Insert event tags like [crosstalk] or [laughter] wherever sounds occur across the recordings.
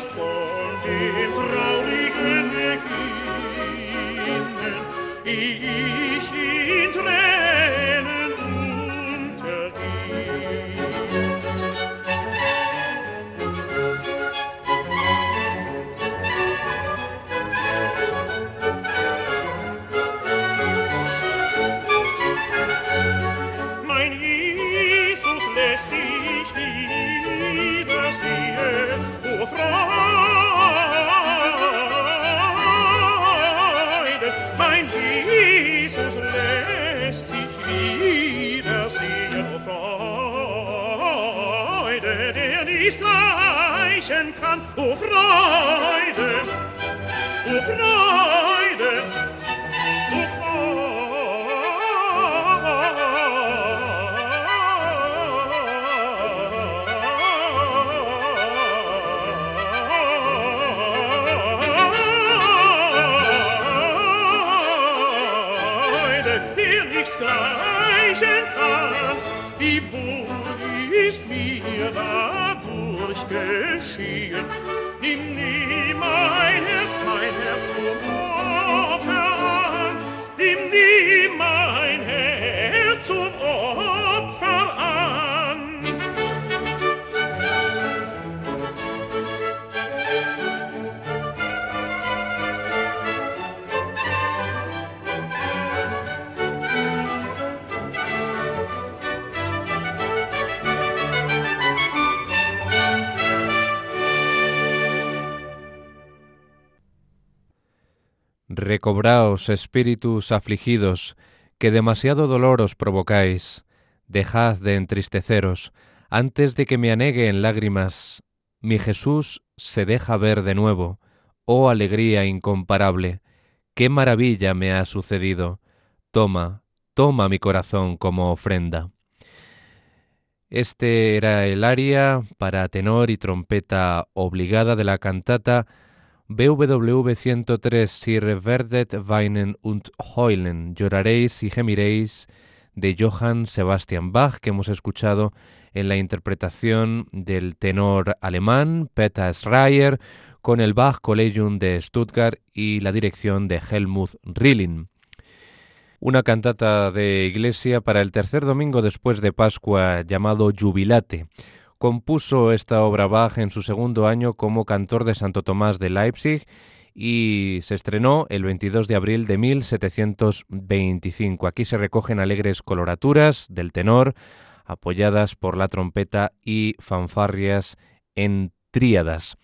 hast von dem traurigen Ergebnis. Freude, o Freude, o Freude, dir nichts gleichen kann, wie wohl ist mir dadurch geschehen, Recobraos, espíritus afligidos, que demasiado dolor os provocáis, dejad de entristeceros, antes de que me anegue en lágrimas. Mi Jesús se deja ver de nuevo. Oh alegría incomparable, qué maravilla me ha sucedido. Toma, toma mi corazón como ofrenda. Este era el aria para tenor y trompeta obligada de la cantata BWV 103 Si reverdet weinen und heulen, lloraréis y gemiréis de Johann Sebastian Bach que hemos escuchado en la interpretación del tenor alemán Peter Schreier con el Bach Collegium de Stuttgart y la dirección de Helmut Rilling. Una cantata de iglesia para el tercer domingo después de Pascua llamado Jubilate Compuso esta obra Bach en su segundo año como cantor de Santo Tomás de Leipzig y se estrenó el 22 de abril de 1725. Aquí se recogen alegres coloraturas del tenor, apoyadas por la trompeta y fanfarrias en tríadas.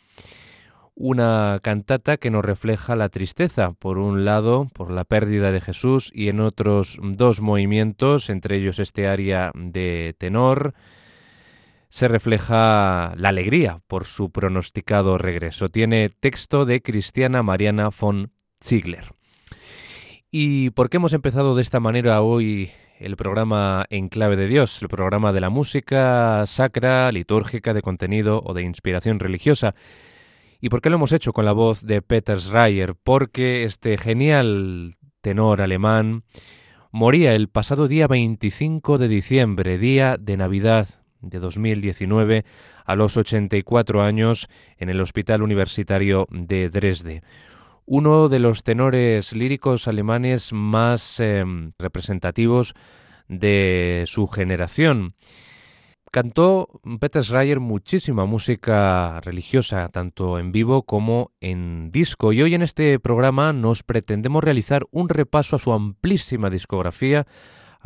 Una cantata que nos refleja la tristeza, por un lado, por la pérdida de Jesús y en otros dos movimientos, entre ellos este área de tenor, se refleja la alegría por su pronosticado regreso. Tiene texto de Cristiana Mariana von Ziegler. ¿Y por qué hemos empezado de esta manera hoy el programa En Clave de Dios, el programa de la música sacra, litúrgica, de contenido o de inspiración religiosa. ¿Y por qué lo hemos hecho con la voz de Peter Schreier? Porque este genial tenor alemán moría el pasado día 25 de diciembre, día de Navidad de 2019, a los 84 años en el Hospital Universitario de Dresde uno de los tenores líricos alemanes más em, representativos de su generación. Cantó Peter Schreier muchísima música religiosa, tanto en vivo como en disco, y hoy en este programa nos pretendemos realizar un repaso a su amplísima discografía,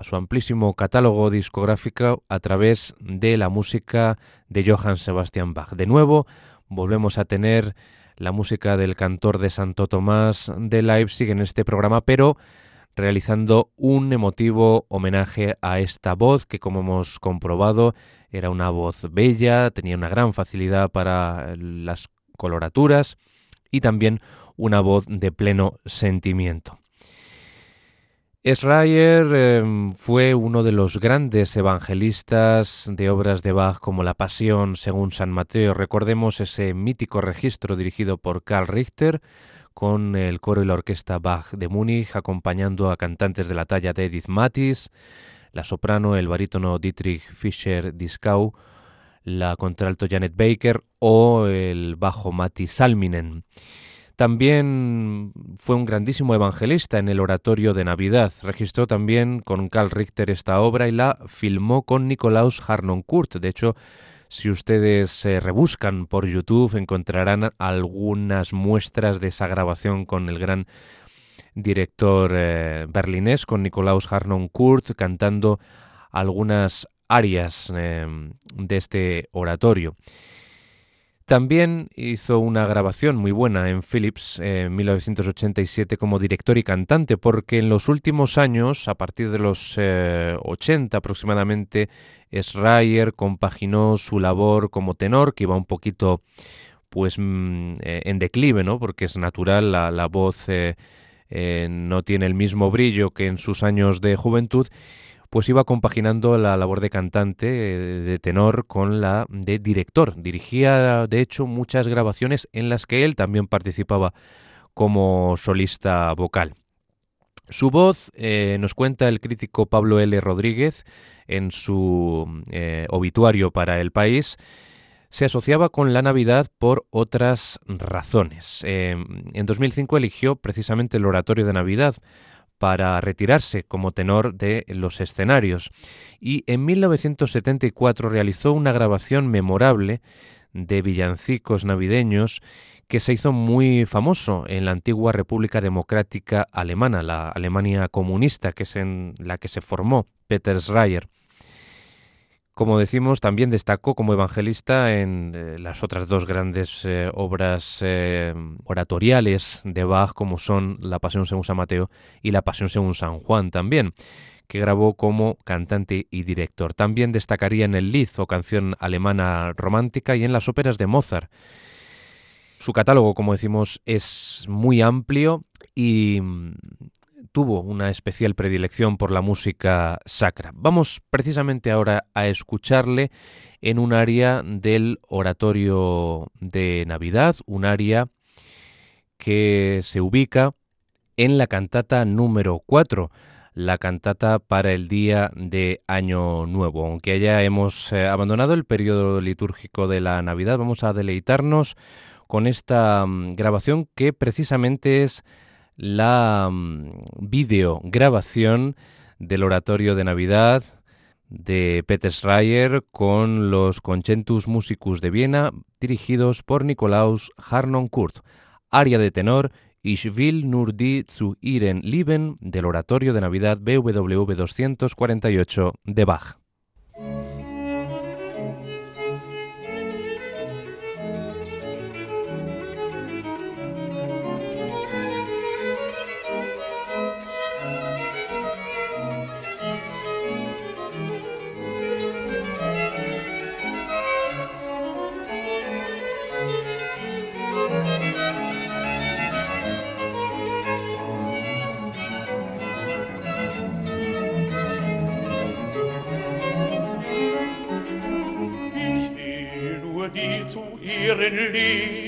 a su amplísimo catálogo discográfico a través de la música de Johann Sebastian Bach. De nuevo, volvemos a tener la música del cantor de Santo Tomás de Leipzig en este programa, pero realizando un emotivo homenaje a esta voz que, como hemos comprobado, era una voz bella, tenía una gran facilidad para las coloraturas y también una voz de pleno sentimiento. Schreier em, fue uno de los grandes evangelistas de obras de Bach como La Pasión según San Mateo. Recordemos ese mítico registro dirigido por Karl Richter con el coro y la orquesta Bach de Múnich acompañando a cantantes de la talla de Edith Mattis, la soprano, el barítono Dietrich Fischer-Dieskau, la contralto Janet Baker o el bajo Matti Salminen. También fue un grandísimo evangelista en el oratorio de Navidad. Registró también con Karl Richter esta obra y la filmó con Nikolaus Harnoncourt. De hecho, si ustedes se rebuscan por YouTube encontrarán algunas muestras de esa grabación con el gran director eh, berlinés, con Nikolaus Harnoncourt, cantando algunas arias eh, de este oratorio. También hizo una grabación muy buena en Philips en 1987 como director y cantante, porque en los últimos años, a partir de los 80 eh, aproximadamente, Schreier compaginó su labor como tenor, que iba un poquito pues mm, eh, en declive, ¿no? porque es natural, la, voz eh, no tiene el mismo brillo que en sus años de juventud, pues iba compaginando la labor de cantante, eh, de tenor, con la de director. Dirigía, de hecho, muchas grabaciones en las que él también participaba como solista vocal. Su voz, eh, nos cuenta el crítico Pablo L. Rodríguez en su eh, obituario para el país, se asociaba con la Navidad por otras razones. en 2005 eligió precisamente el oratorio de Navidad para retirarse como tenor de los escenarios y en 1974 realizó una grabación memorable de villancicos navideños que se hizo muy famoso en la antigua República Democrática Alemana, la Alemania comunista, que es en la que se formó Peter Schreier. Como decimos, también destacó como evangelista en eh, las otras dos grandes eh, obras eh, oratoriales de Bach, como son La Pasión según San Mateo y La Pasión según San Juan también, que grabó como cantante y director. También destacaría en el Lied o canción alemana romántica y en las óperas de Mozart. Su catálogo, como decimos, es muy amplio y tuvo una especial predilección por la música sacra. Vamos precisamente ahora a escucharle en un área del oratorio de Navidad, un área que se ubica en la cantata número 4, la cantata para el día de Año Nuevo. Aunque ya hemos eh, abandonado el periodo litúrgico de la Navidad, vamos a deleitarnos con esta mm, grabación que precisamente es la mm, videograbación del oratorio de Navidad de Peter Schreier con los Concentus Musicus de Viena dirigidos por Nikolaus Harnoncourt, aria de tenor Ich will nur die zu ihren Lieben del oratorio de Navidad BWV 248 de Bach. Herren liegt.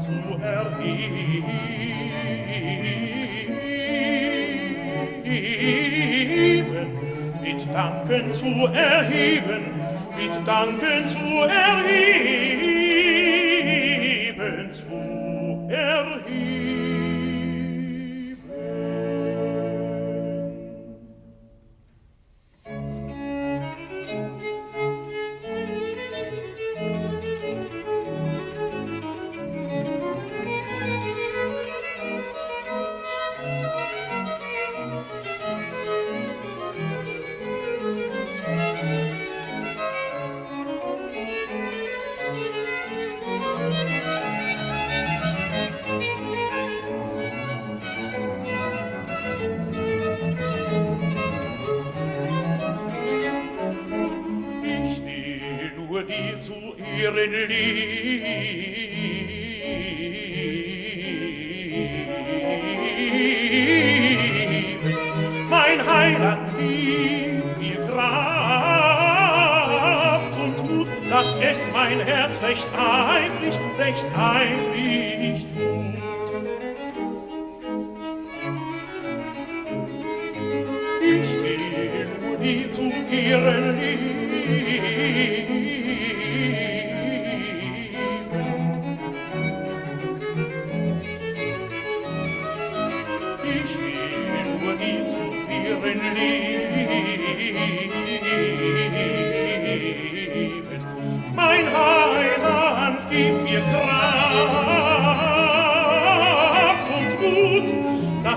zu erheben, mit Danken zu erheben, mit Danken zu erheben.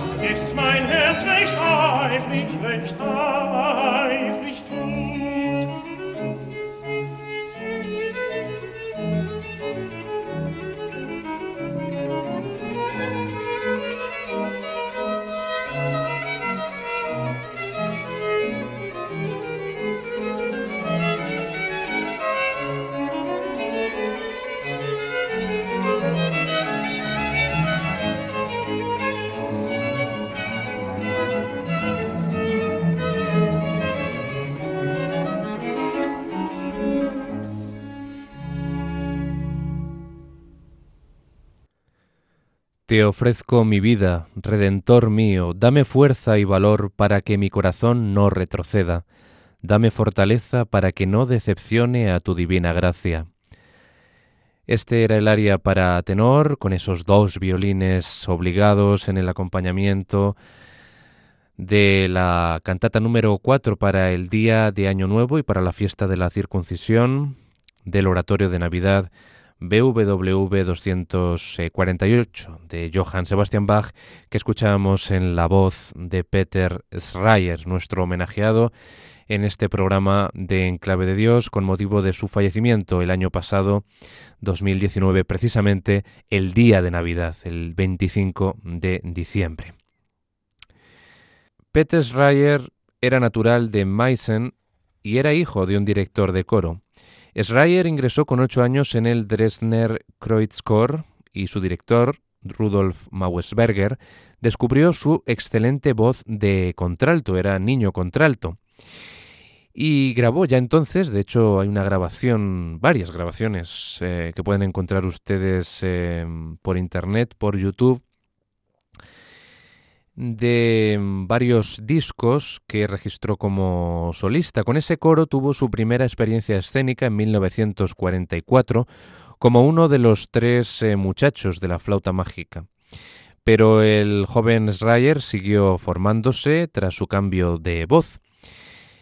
das ist mein Herz recht reif, recht reif. Te ofrezco mi vida, Redentor mío, dame fuerza y valor para que mi corazón no retroceda, dame fortaleza para que no decepcione a tu divina gracia. Este era el aria para tenor, con esos dos violines obligados en el acompañamiento de la cantata número 4 para el día de Año Nuevo y para la fiesta de la circuncisión, del oratorio de Navidad BWV 248 de Johann Sebastian Bach que escuchamos en la voz de Peter Schreier, nuestro homenajeado en este programa de Enclave de Dios con motivo de su fallecimiento el año pasado, 2019, precisamente el día de Navidad, el 25 de diciembre. Peter Schreier era natural de Meissen y era hijo de un director de coro. Schreier ingresó con ocho años en el Dresdner Kreuzchor y su director, Rudolf Mauesberger, descubrió su excelente voz de contralto, era niño contralto. Y grabó ya entonces, de hecho hay una grabación, varias grabaciones eh, que pueden encontrar ustedes eh, por internet, por YouTube, de varios discos que registró como solista. Con ese coro tuvo su primera experiencia escénica en 1944 como uno de los tres eh, muchachos de la flauta mágica. Pero el joven Schreier siguió formándose tras su cambio de voz.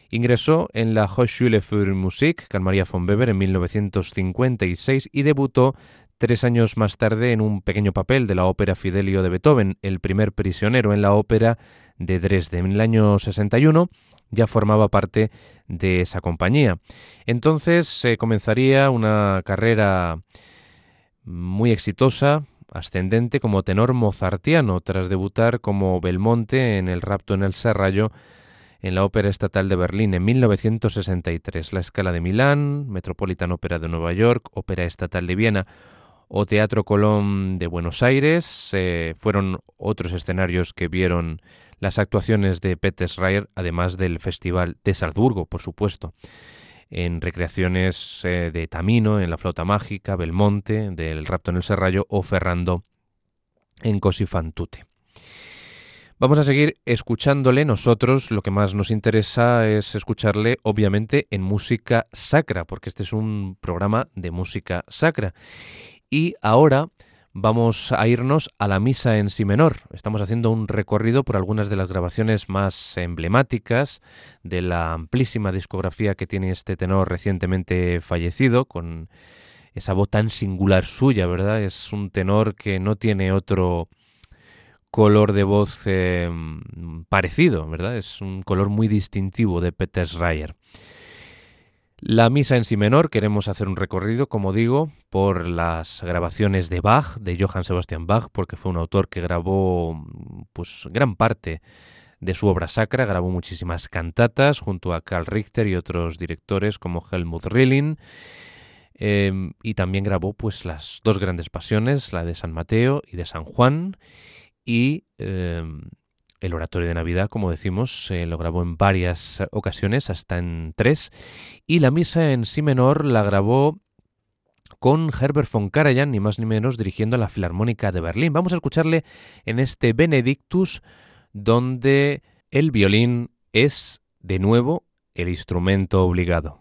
Ingresó en la Hochschule für Musik Carl Maria von Weber en 1956 y debutó tres años más tarde en un pequeño papel de la ópera Fidelio de Beethoven, el primer prisionero en la ópera de Dresde. En el año 61 ya formaba parte de esa compañía. Entonces se comenzaría una carrera muy exitosa, ascendente como tenor mozartiano, tras debutar como Belmonte en El rapto en el Serrallo en la Ópera Estatal de Berlín en 1963, la Escala de Milán, Metropolitan Opera de Nueva York, Ópera Estatal de Viena o Teatro Colón de Buenos Aires eh, fueron otros escenarios que vieron las actuaciones de Peter Schreier, además del Festival de Salzburgo, por supuesto, en recreaciones eh, de Tamino, en La Flauta Mágica, Belmonte, del Rapto en el Serrallo o Ferrando en Cosi fan. Vamos a seguir escuchándole. Nosotros lo que más nos interesa es escucharle, obviamente, en música sacra, porque este es un programa de música sacra. Y ahora vamos a irnos a la misa en si menor. Estamos haciendo un recorrido por algunas de las grabaciones más emblemáticas de la amplísima discografía que tiene este tenor recientemente fallecido, con esa voz tan singular suya, ¿verdad? Es un tenor que no tiene otro color de voz eh, parecido, ¿verdad? Es un color muy distintivo de Peter Schreier. La misa en si menor, queremos hacer un recorrido, como digo, por las grabaciones de Bach, de Johann Sebastian Bach, porque fue un autor que grabó pues gran parte de su obra sacra, grabó muchísimas cantatas junto a Karl Richter y otros directores como Helmut Rilling. Em, y también grabó pues las dos grandes pasiones, la de San Mateo y de San Juan, y em, el oratorio de Navidad, como decimos, lo grabó en varias ocasiones, hasta en tres, y la misa en sí menor la grabó con Herbert von Karajan, ni más ni menos, dirigiendo la Filarmónica de Berlín. Vamos a escucharle en este Benedictus, donde el violín es, de nuevo, el instrumento obligado.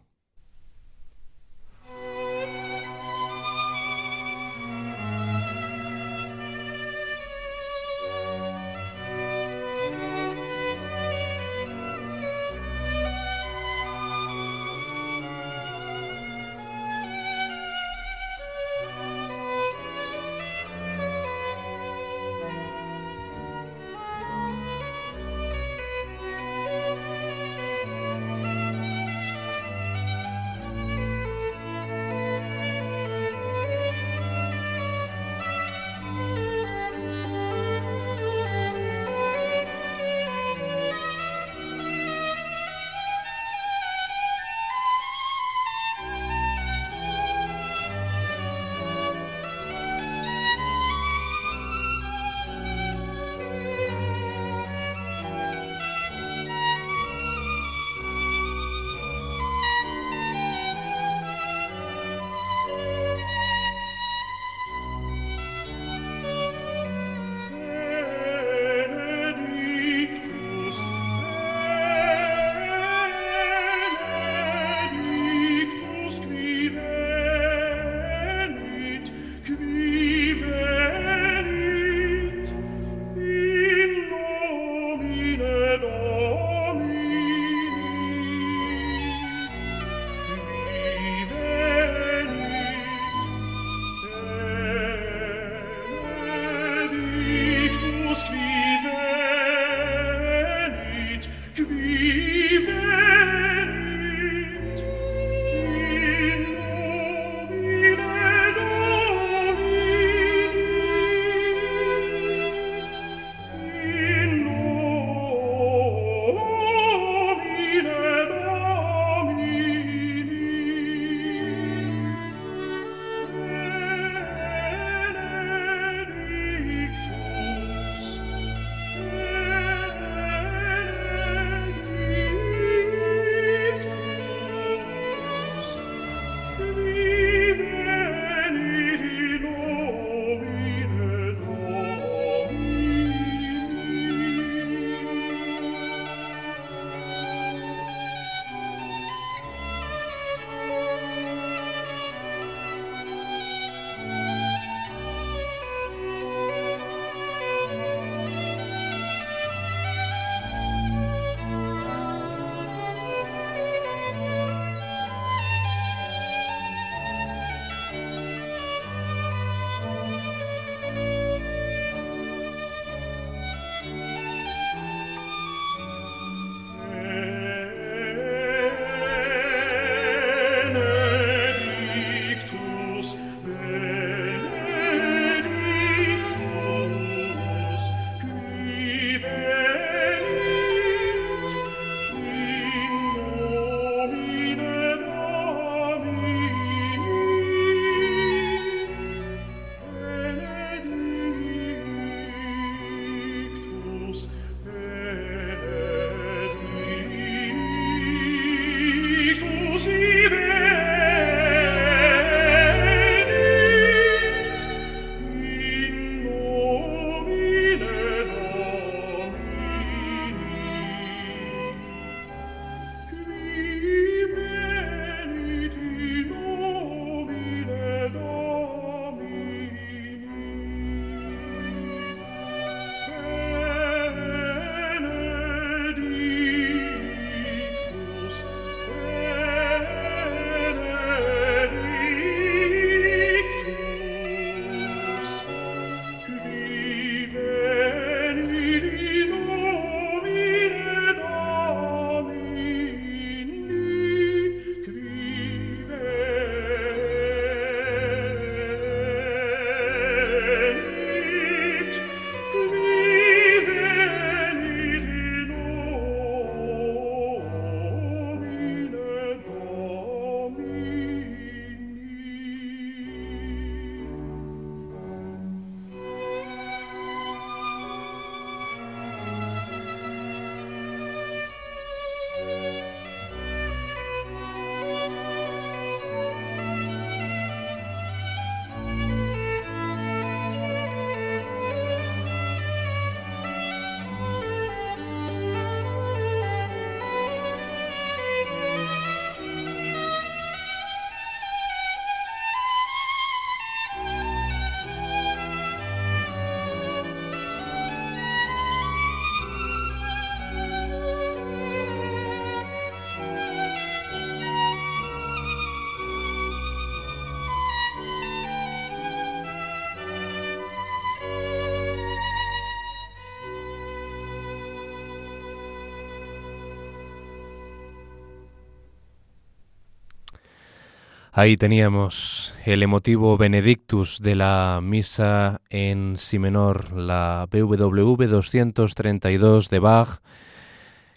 Ahí teníamos el emotivo Benedictus de la misa en si menor, la BWV 232 de Bach,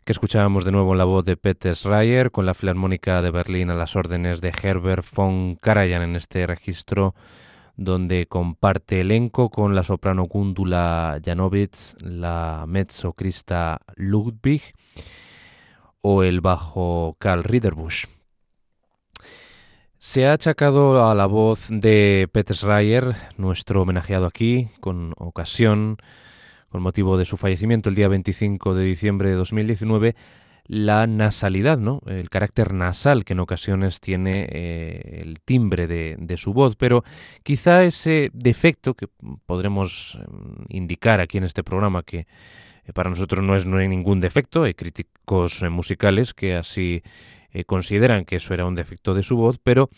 que escuchábamos de nuevo en la voz de Peter Schreier con la Filarmónica de Berlín a las órdenes de Herbert von Karajan en este registro donde comparte elenco con la soprano Gundula Janowitz, la mezzo Krista Ludwig o el bajo Karl Riederbusch. Se ha achacado a la voz de Peter Schreier, nuestro homenajeado aquí, con ocasión, con motivo de su fallecimiento el día 25 de diciembre de 2019, la nasalidad, ¿no? El carácter nasal que en ocasiones tiene eh, el timbre de, de, su voz, pero quizá ese defecto que podremos em, indicar aquí en este programa que eh, para nosotros no es no hay ningún defecto, hay críticos eh, musicales que así eh, consideran que eso era un defecto de su voz, pero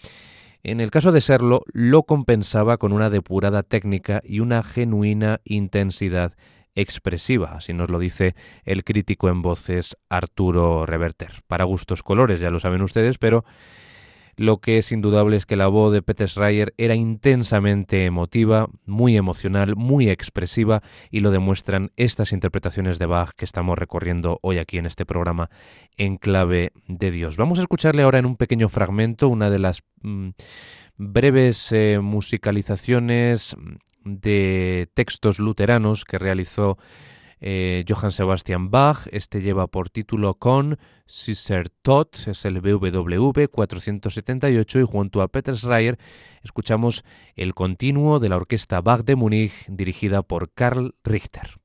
en el caso de serlo, lo compensaba con una depurada técnica y una genuina intensidad expresiva, así nos lo dice el crítico en voces Arturo Reverter. Para gustos colores, ya lo saben ustedes, pero lo que es indudable es que la voz de Peter Schreier era intensamente emotiva, muy emocional, muy expresiva y lo demuestran estas interpretaciones de Bach que estamos recorriendo hoy aquí en este programa en clave de Dios. Vamos a escucharle ahora en un pequeño fragmento una de las mm, breves eh, musicalizaciones de textos luteranos que realizó eh, Johann Sebastian Bach. Este lleva por título Con Sister Tot, es el BWV 478 y junto a Peter Schreier escuchamos el continuo de la orquesta Bach de Múnich dirigida por Karl Richter.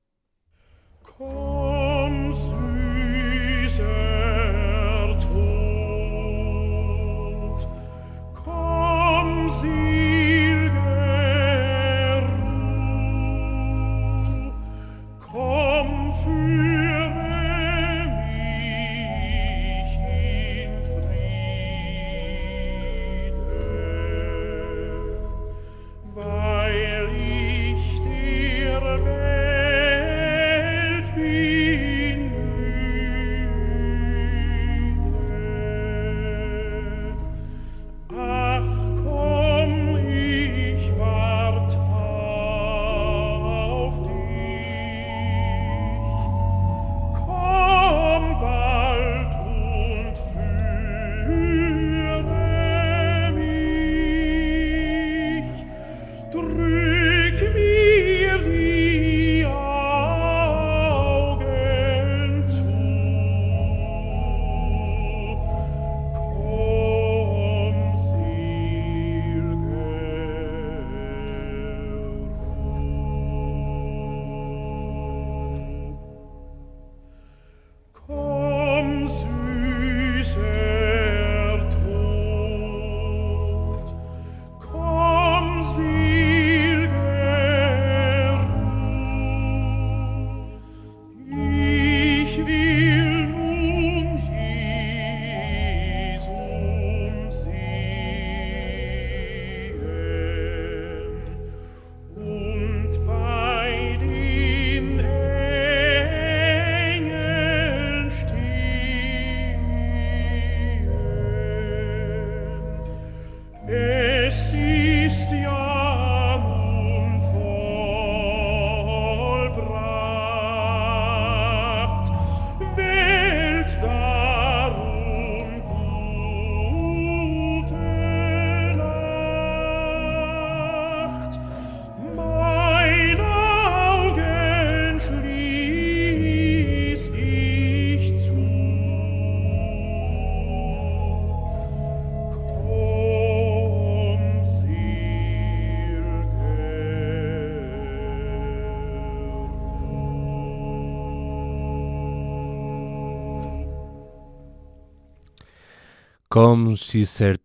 Com si ser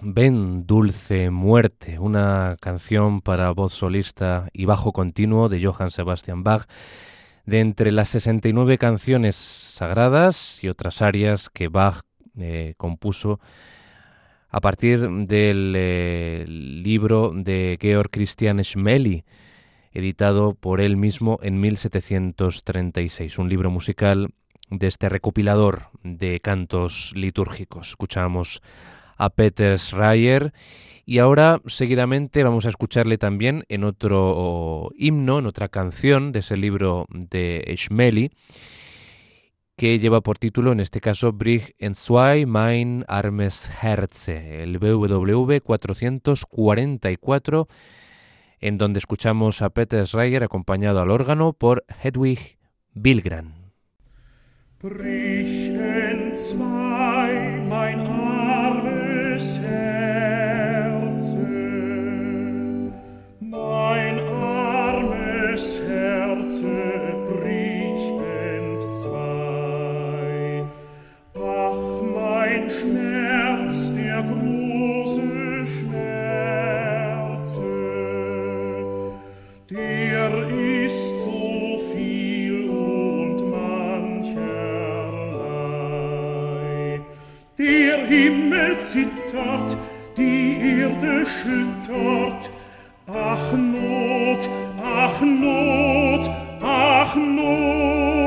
ven dulce muerte, una canción para voz solista y bajo continuo de Johann Sebastian Bach, de entre las 69 canciones sagradas y otras áreas que Bach eh, compuso a partir del eh, libro de Georg Christian Schmelly, editado por él mismo en 1736, un libro musical de este recopilador de cantos litúrgicos. Escuchamos a Peter Schreier. Y ahora, seguidamente, vamos a escucharle también en otro himno, en otra canción de ese libro de Schmeli, que lleva por título, en este caso, Brig en zwei mein armes Herze, el BWV 444, en donde escuchamos a Peter Schreier acompañado al órgano por Hedwig Bilgran. Mein armes Herze, mein armes Herze brich entzwei. Ach, mein Schmerz, der große Der Himmel zittert, die Erde schüttert, ach Not, ach Not, ach Not.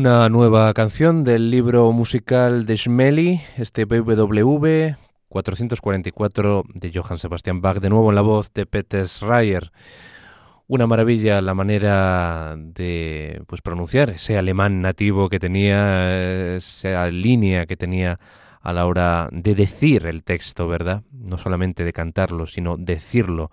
Una nueva canción del libro musical de Schmeli, este BWV 444 de Johann Sebastian Bach, de nuevo en la voz de Peter Schreier. Una maravilla la manera de pues, pronunciar ese alemán nativo que tenía, esa línea que tenía a la hora de decir el texto, ¿verdad? No solamente de cantarlo, sino decirlo.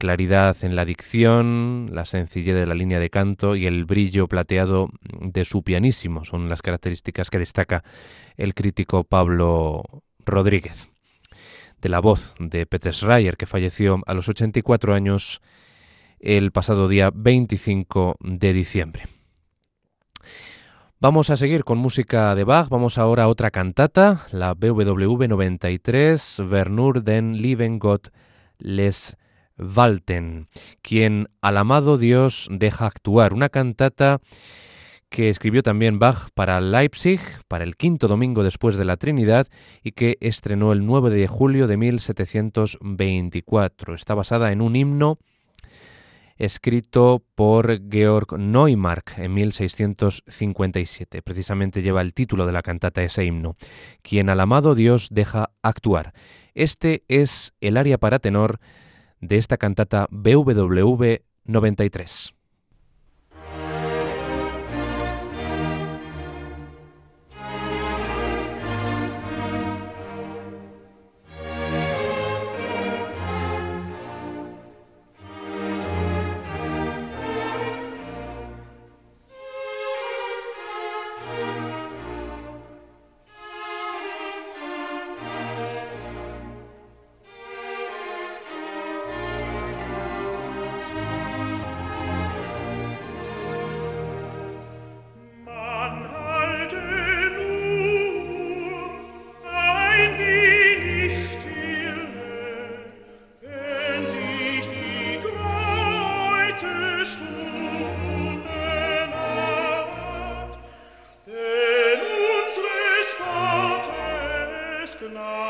Claridad en la dicción, la sencillez de la línea de canto y el brillo plateado de su pianísimo son las características que destaca el crítico Pablo Rodríguez. De la voz de Peter Schreier, que falleció a los 84 años el pasado día 25 de diciembre. Vamos a seguir con música de Bach, vamos ahora a otra cantata, la BWV 93, Vernur den lieben Gott les Walten, quien al amado Dios deja actuar, una cantata que escribió también Bach para Leipzig, para el quinto domingo después de la Trinidad, y que estrenó el 9 de julio de 1724. Está basada en un himno escrito por Georg Neumark en 1657. Precisamente lleva el título de la cantata ese himno, quien al amado Dios deja actuar. Este es el aria para tenor de esta cantata BWV 93.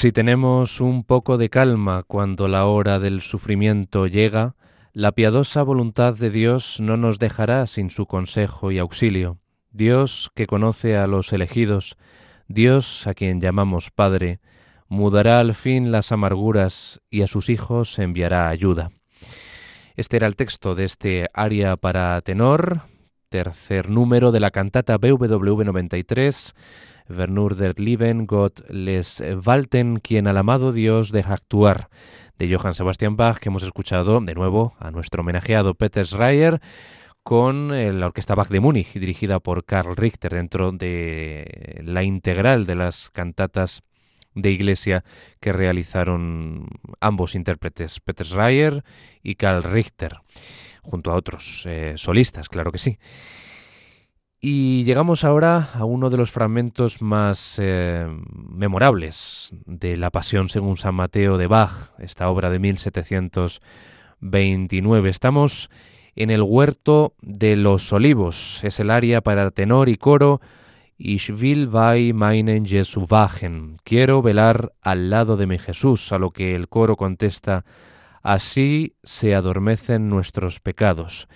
Si tenemos un poco de calma cuando la hora del sufrimiento llega, la piadosa voluntad de Dios no nos dejará sin su consejo y auxilio. Dios que conoce a los elegidos, Dios a quien llamamos Padre, mudará al fin las amarguras y a sus hijos enviará ayuda. Este era el texto de este aria para tenor, tercer número de la cantata BWV 93, Vernur der Lieben Gott les Walten, quien al amado Dios deja actuar, de Johann Sebastian Bach, que hemos escuchado de nuevo a nuestro homenajeado Peter Schreier, con la Orquesta Bach de Múnich, dirigida por Karl Richter, dentro de la integral de las cantatas de iglesia que realizaron ambos intérpretes, Peter Schreier y Karl Richter, junto a otros eh, solistas, claro que sí. Y llegamos ahora a uno de los fragmentos más eh, memorables de la Pasión según San Mateo de Bach, esta obra de 1729. Estamos en el huerto de los olivos, es el área para tenor y coro. Ich will bei meinen Jesu wachen. Quiero velar al lado de mi Jesús, a lo que el coro contesta, así se adormecen nuestros pecados.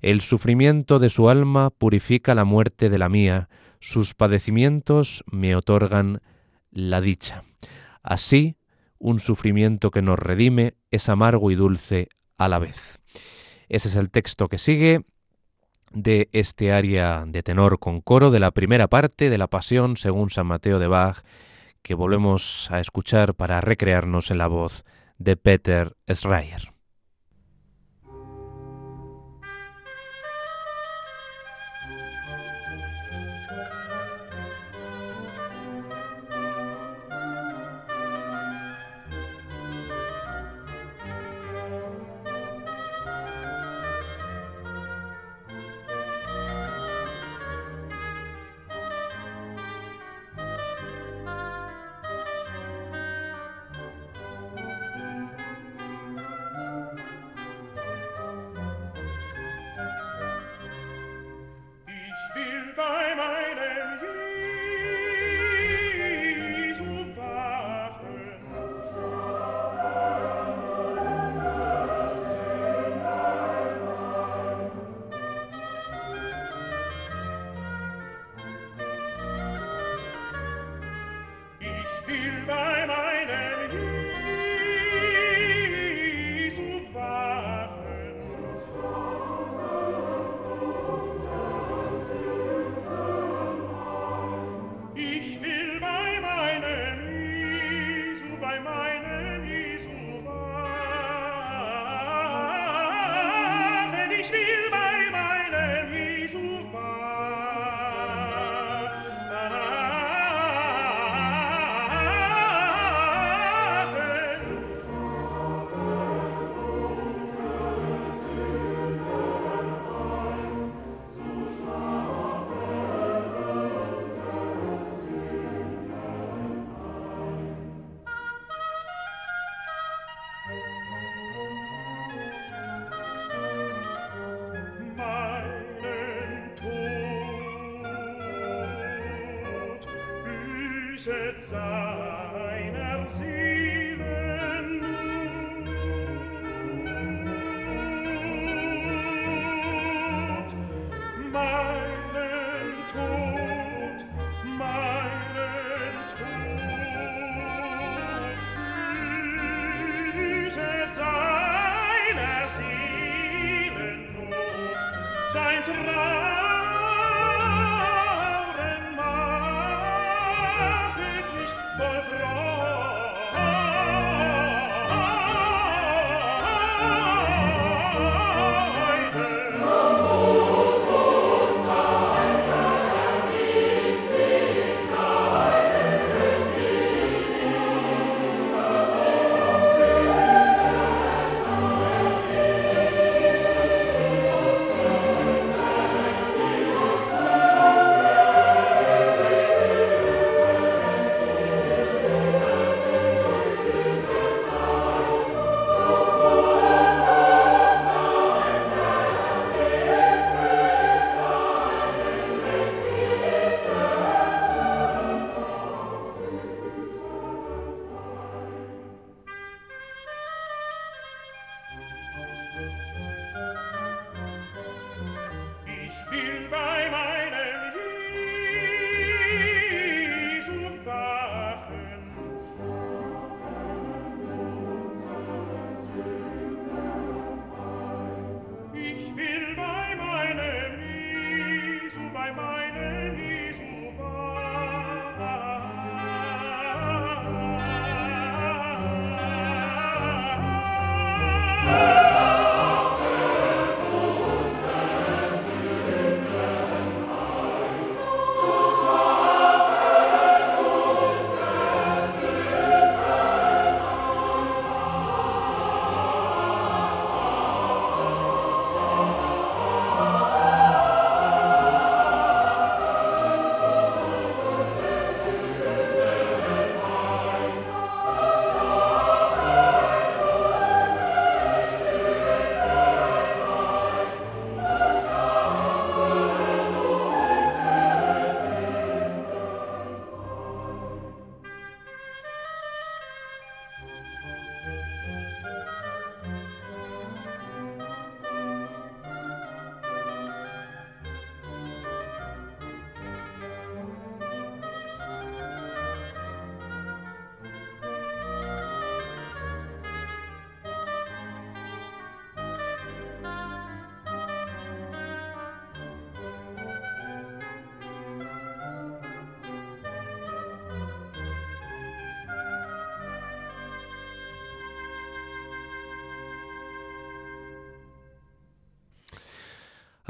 El sufrimiento de su alma purifica la muerte de la mía, sus padecimientos me otorgan la dicha. Así, un sufrimiento que nos redime es amargo y dulce a la vez. Ese es el texto que sigue de este aria de tenor con coro de la primera parte de la Pasión según San Mateo de Bach, que volvemos a escuchar para recrearnos en la voz de Peter Schreier.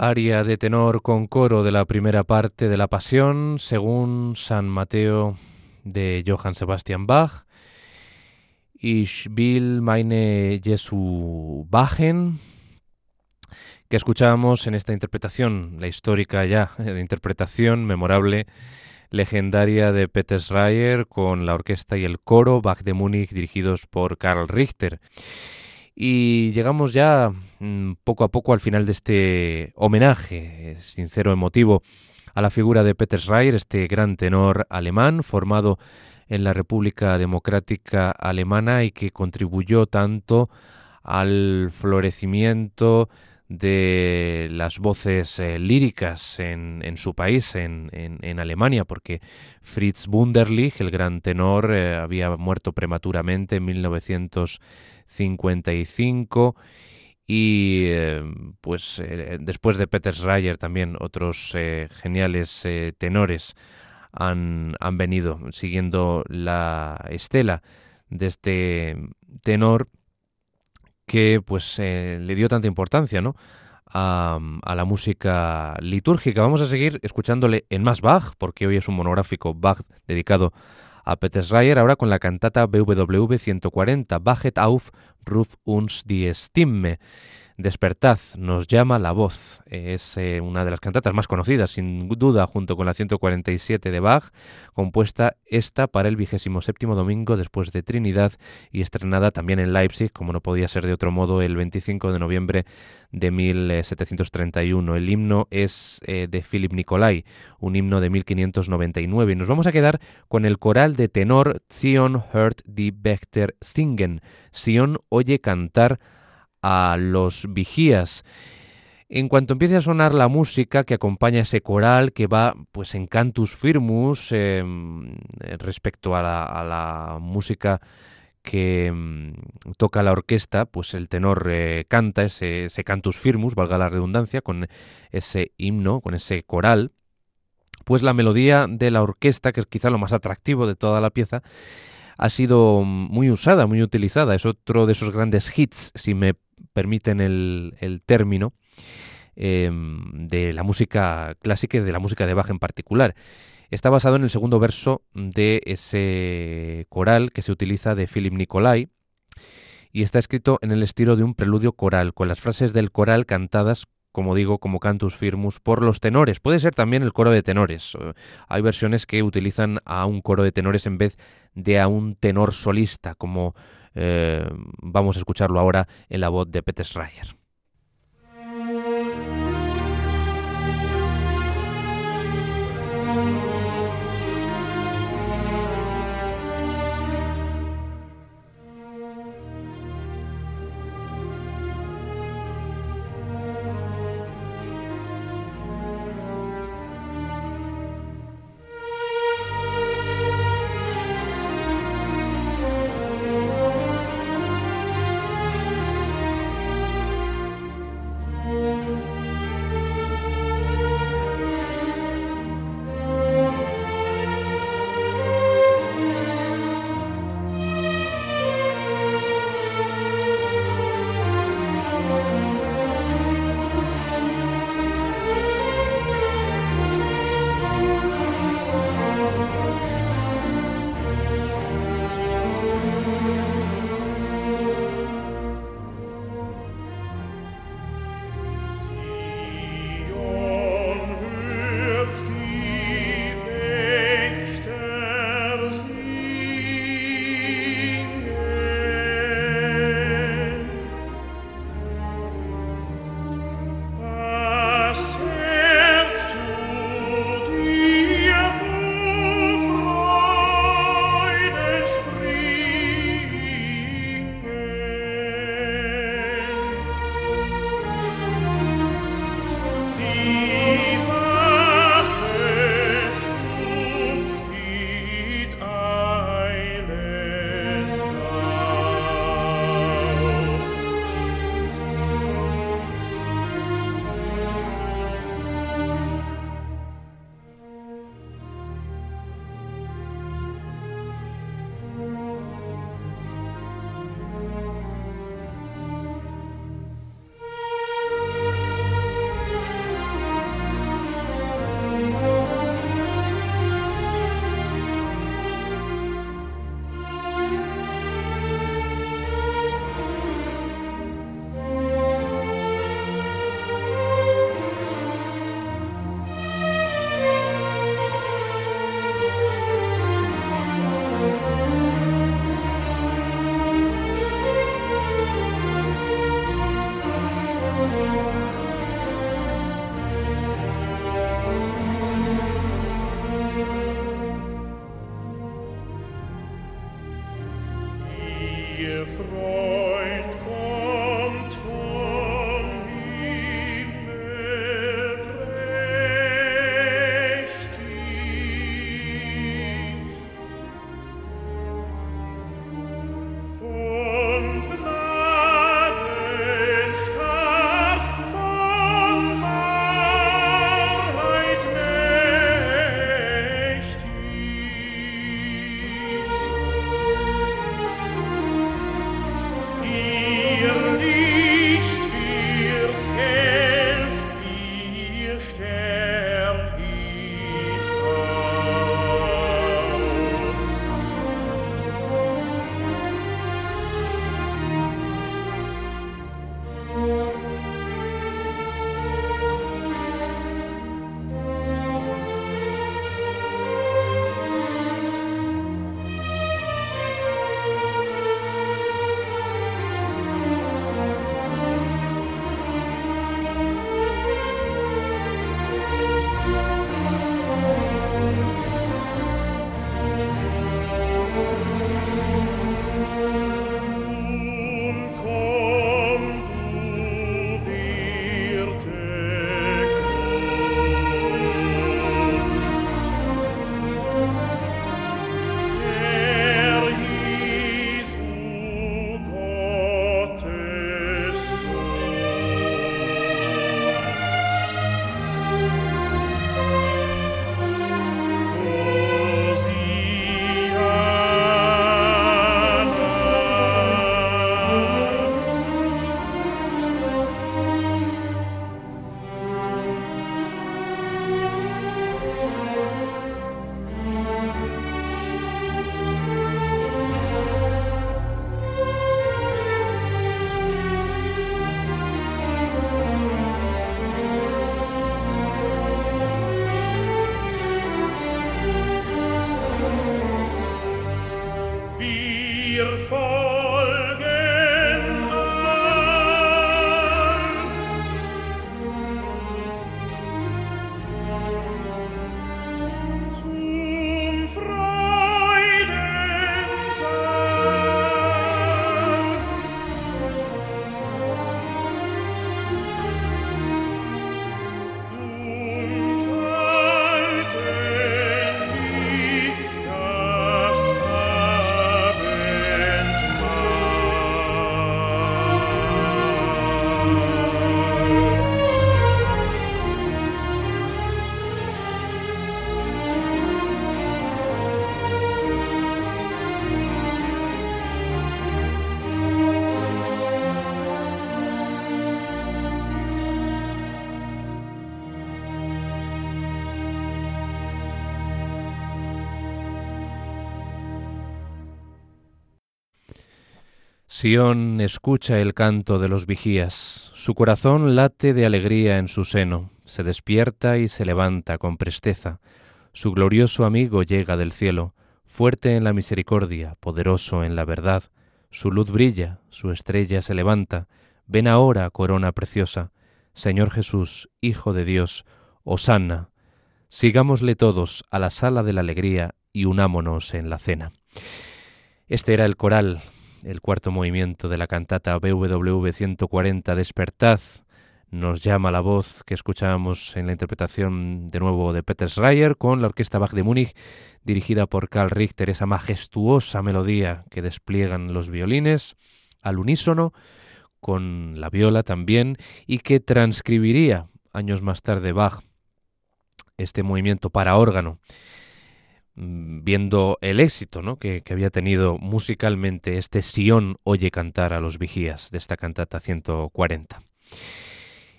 Aria de tenor con coro de la primera parte de la Pasión, según San Mateo de Johann Sebastian Bach. Ich will meine Jesu Bachen, que escuchábamos en esta interpretación, la histórica ya, [laughs] la interpretación memorable, legendaria de Peter Schreier con la orquesta y el coro Bach de Múnich dirigidos por Karl Richter. Y llegamos ya mm, poco a poco al final de este homenaje sincero, emotivo, a la figura de Peter Schreier, este gran tenor alemán formado en la República Democrática Alemana y que contribuyó tanto al florecimiento de las voces eh, líricas en, su país, en, Alemania, porque Fritz Wunderlich, el gran tenor, eh, había muerto prematuramente en 1900 55 y eh, pues eh, después de Peter Schreier también otros eh, geniales tenores han, han, venido siguiendo la estela de este tenor que pues le dio tanta importancia ¿no? a, a, la música litúrgica. Vamos a seguir escuchándole en más Bach, porque hoy es un monográfico Bach dedicado a Peter Schreier ahora con la cantata BWV 140, Bachet auf, ruf uns die Stimme. Despertad, nos llama la voz. Es eh, una de las cantatas más conocidas, sin duda, junto con la 147 de Bach, compuesta esta para el vigésimo séptimo domingo después de Trinidad y estrenada también en Leipzig, como no podía ser de otro modo, el 25 de noviembre de 1731. El himno es eh, de Philip Nicolai, un himno de 1599. Y nos vamos a quedar con el coral de tenor Zion hört die Bechter singen. Sion oye cantar a los vigías. En cuanto empiece a sonar la música que acompaña ese coral que va pues en cantus firmus em, respecto a la, música que em, toca la orquesta, pues el tenor eh, canta ese, ese, cantus firmus, valga la redundancia, con ese himno, con ese coral, pues la melodía de la orquesta, que es quizá lo más atractivo de toda la pieza, ha sido muy usada, muy utilizada. Es otro de esos grandes hits, si me permiten el, término, em, de la música clásica y de la música de Bach en particular. Está basado en el segundo verso de ese coral que se utiliza de Philip Nicolai y está escrito en el estilo de un preludio coral, con las frases del coral cantadas como digo, como cantus firmus por los tenores. Puede ser también el coro de tenores. Hay versiones que utilizan a un coro de tenores en vez de a un tenor solista, como eh, vamos a escucharlo ahora en la voz de Peter Schreier. Sión escucha el canto de los vigías, su corazón late de alegría en su seno, se despierta y se levanta con presteza. Su glorioso amigo llega del cielo, fuerte en la misericordia, poderoso en la verdad. Su luz brilla, su estrella se levanta. Ven ahora, corona preciosa. Señor Jesús, Hijo de Dios, Hosanna. Sigámosle todos a la sala de la alegría y unámonos en la cena. Este era el coral el cuarto movimiento de la cantata BWV 140 Despertad nos llama la voz que escuchábamos en la interpretación de nuevo de Peter Schreier con la Orquesta Bach de Múnich dirigida por Karl Richter, esa majestuosa melodía que despliegan los violines al unísono con la viola también y que transcribiría años más tarde Bach este movimiento para órgano viendo el éxito ¿no? que, había tenido musicalmente este Sion oye cantar a los vigías de esta cantata 140.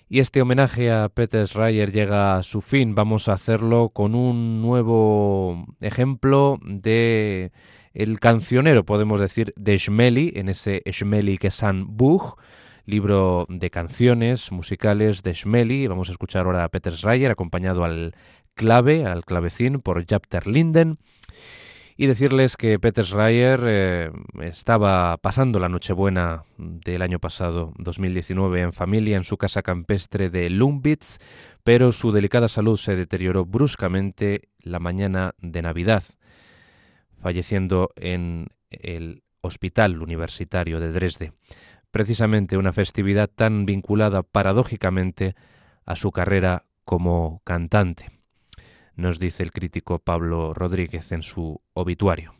Y este homenaje a Peter Schreier llega a su fin. Vamos a hacerlo con un nuevo ejemplo de el cancionero, podemos decir, de Schmeli, en ese Schmeli que Buch, libro de canciones musicales de Schmeli. Vamos a escuchar ahora a Peter Schreier acompañado al clave, al clavecín, por Japter Linden. Y decirles que Peter Schreier eh, estaba pasando la Nochebuena del año pasado, 2019, en familia en su casa campestre de Lumbitz, pero su delicada salud se deterioró bruscamente la mañana de Navidad, falleciendo en el Hospital Universitario de Dresde. Precisamente una festividad tan vinculada paradójicamente a su carrera como cantante nos dice el crítico Pablo Rodríguez en su obituario.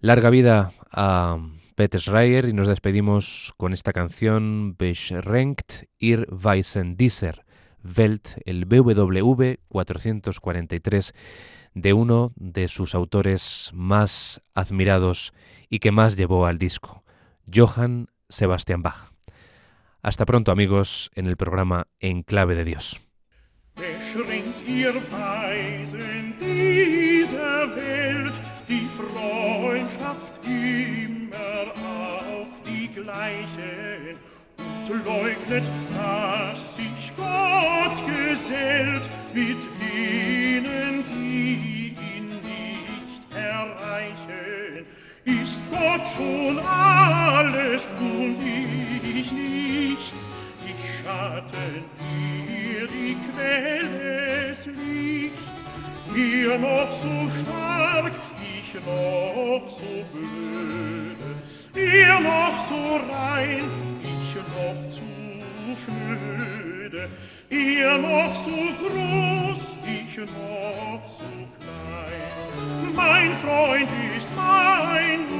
Larga vida a Peter Schreier y nos despedimos con esta canción Beschränkt ihr Weißen Dieser Welt, el BWV 443 de uno de sus autores más admirados y que más llevó al disco, Johann Sebastian Bach. Hasta pronto amigos en el programa En Clave de Dios. Beschränkt ihr Weisen dieser Welt die Freundschaft immer auf die gleiche und leugnet, dass sich Gott gesellt mit denen, die ihn nicht erreichen. Ist Gott schon alles und ich nichts, Schatten die Quelle des Lichts, ihr noch so stark, ich noch so blöde, ihr noch so rein, ich noch zu schnöde, ihr noch so groß, ich noch so klein. Mein Freund ist mein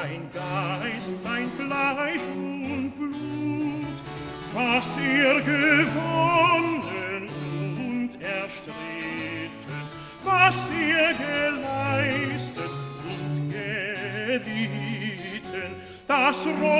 sein Geist, sein Fleisch und Blut was ihr gewonnen und erstritten, was ihr geleistet und gelitten, das räumet